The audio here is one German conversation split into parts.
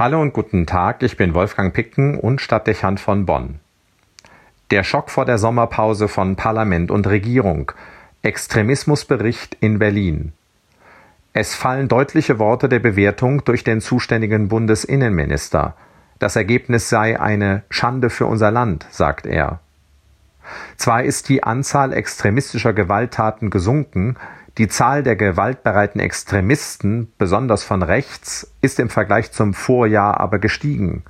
Hallo und guten Tag, ich bin Wolfgang Picken und Stadtdechant von Bonn. Der Schock vor der Sommerpause von Parlament und Regierung. Extremismusbericht in Berlin. Es fallen deutliche Worte der Bewertung durch den zuständigen Bundesinnenminister. Das Ergebnis sei eine Schande für unser Land, sagt er. Zwar ist die Anzahl extremistischer Gewalttaten gesunken, die Zahl der gewaltbereiten Extremisten, besonders von rechts, ist im Vergleich zum Vorjahr aber gestiegen.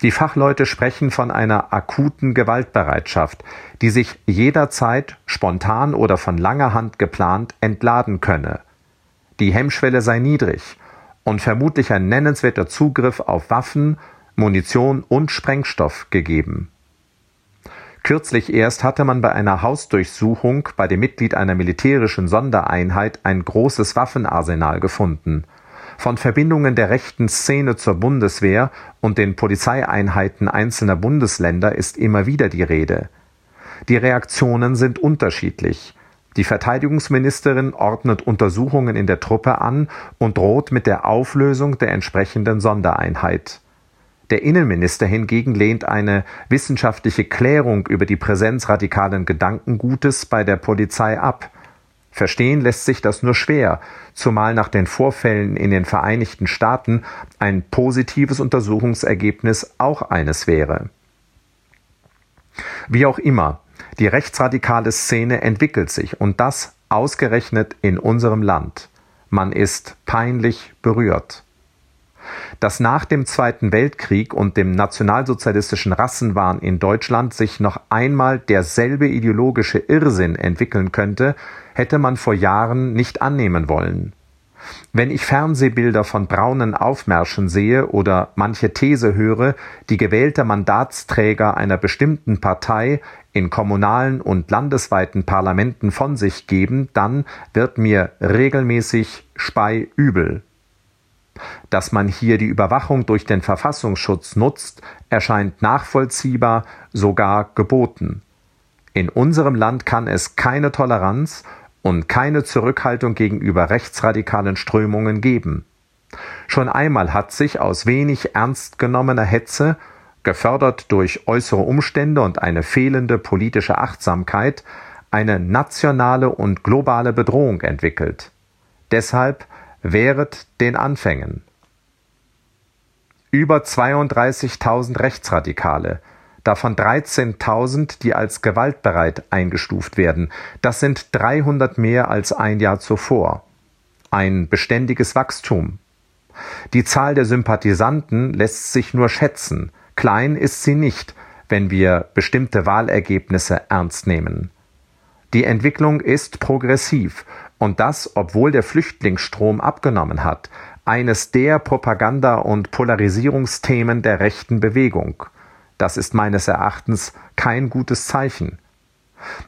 Die Fachleute sprechen von einer akuten Gewaltbereitschaft, die sich jederzeit spontan oder von langer Hand geplant entladen könne. Die Hemmschwelle sei niedrig und vermutlich ein nennenswerter Zugriff auf Waffen, Munition und Sprengstoff gegeben. Kürzlich erst hatte man bei einer Hausdurchsuchung bei dem Mitglied einer militärischen Sondereinheit ein großes Waffenarsenal gefunden. Von Verbindungen der rechten Szene zur Bundeswehr und den Polizeieinheiten einzelner Bundesländer ist immer wieder die Rede. Die Reaktionen sind unterschiedlich. Die Verteidigungsministerin ordnet Untersuchungen in der Truppe an und droht mit der Auflösung der entsprechenden Sondereinheit. Der Innenminister hingegen lehnt eine wissenschaftliche Klärung über die Präsenz radikalen Gedankengutes bei der Polizei ab. Verstehen lässt sich das nur schwer, zumal nach den Vorfällen in den Vereinigten Staaten ein positives Untersuchungsergebnis auch eines wäre. Wie auch immer, die rechtsradikale Szene entwickelt sich und das ausgerechnet in unserem Land. Man ist peinlich berührt dass nach dem Zweiten Weltkrieg und dem nationalsozialistischen Rassenwahn in Deutschland sich noch einmal derselbe ideologische Irrsinn entwickeln könnte, hätte man vor Jahren nicht annehmen wollen. Wenn ich Fernsehbilder von braunen Aufmärschen sehe oder manche These höre, die gewählte Mandatsträger einer bestimmten Partei in kommunalen und landesweiten Parlamenten von sich geben, dann wird mir regelmäßig speiübel. Dass man hier die Überwachung durch den Verfassungsschutz nutzt, erscheint nachvollziehbar, sogar geboten. In unserem Land kann es keine Toleranz und keine Zurückhaltung gegenüber rechtsradikalen Strömungen geben. Schon einmal hat sich aus wenig ernst genommener Hetze, gefördert durch äußere Umstände und eine fehlende politische Achtsamkeit, eine nationale und globale Bedrohung entwickelt. Deshalb Wehret den Anfängen. Über 32.000 Rechtsradikale, davon 13.000, die als gewaltbereit eingestuft werden. Das sind 300 mehr als ein Jahr zuvor. Ein beständiges Wachstum. Die Zahl der Sympathisanten lässt sich nur schätzen. Klein ist sie nicht, wenn wir bestimmte Wahlergebnisse ernst nehmen. Die Entwicklung ist progressiv und das, obwohl der Flüchtlingsstrom abgenommen hat, eines der Propaganda- und Polarisierungsthemen der rechten Bewegung. Das ist meines Erachtens kein gutes Zeichen.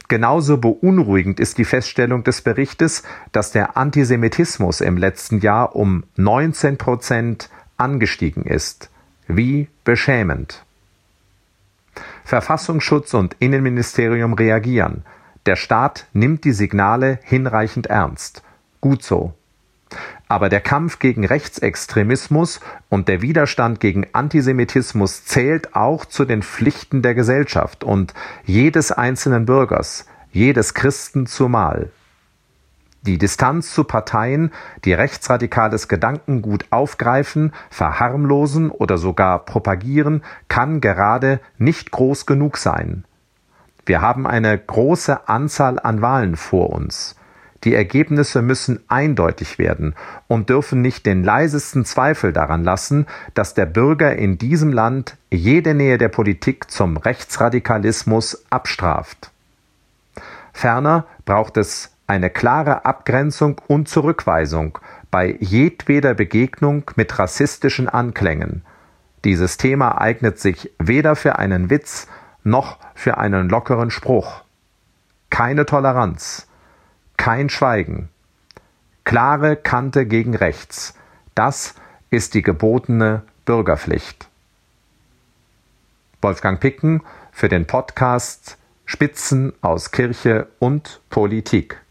Genauso beunruhigend ist die Feststellung des Berichtes, dass der Antisemitismus im letzten Jahr um 19 Prozent angestiegen ist. Wie beschämend. Verfassungsschutz und Innenministerium reagieren. Der Staat nimmt die Signale hinreichend ernst. Gut so. Aber der Kampf gegen Rechtsextremismus und der Widerstand gegen Antisemitismus zählt auch zu den Pflichten der Gesellschaft und jedes einzelnen Bürgers, jedes Christen zumal. Die Distanz zu Parteien, die rechtsradikales Gedankengut aufgreifen, verharmlosen oder sogar propagieren, kann gerade nicht groß genug sein. Wir haben eine große Anzahl an Wahlen vor uns. Die Ergebnisse müssen eindeutig werden und dürfen nicht den leisesten Zweifel daran lassen, dass der Bürger in diesem Land jede Nähe der Politik zum Rechtsradikalismus abstraft. Ferner braucht es eine klare Abgrenzung und Zurückweisung bei jedweder Begegnung mit rassistischen Anklängen. Dieses Thema eignet sich weder für einen Witz noch für einen lockeren Spruch. Keine Toleranz, kein Schweigen, klare Kante gegen rechts, das ist die gebotene Bürgerpflicht. Wolfgang Picken für den Podcast Spitzen aus Kirche und Politik.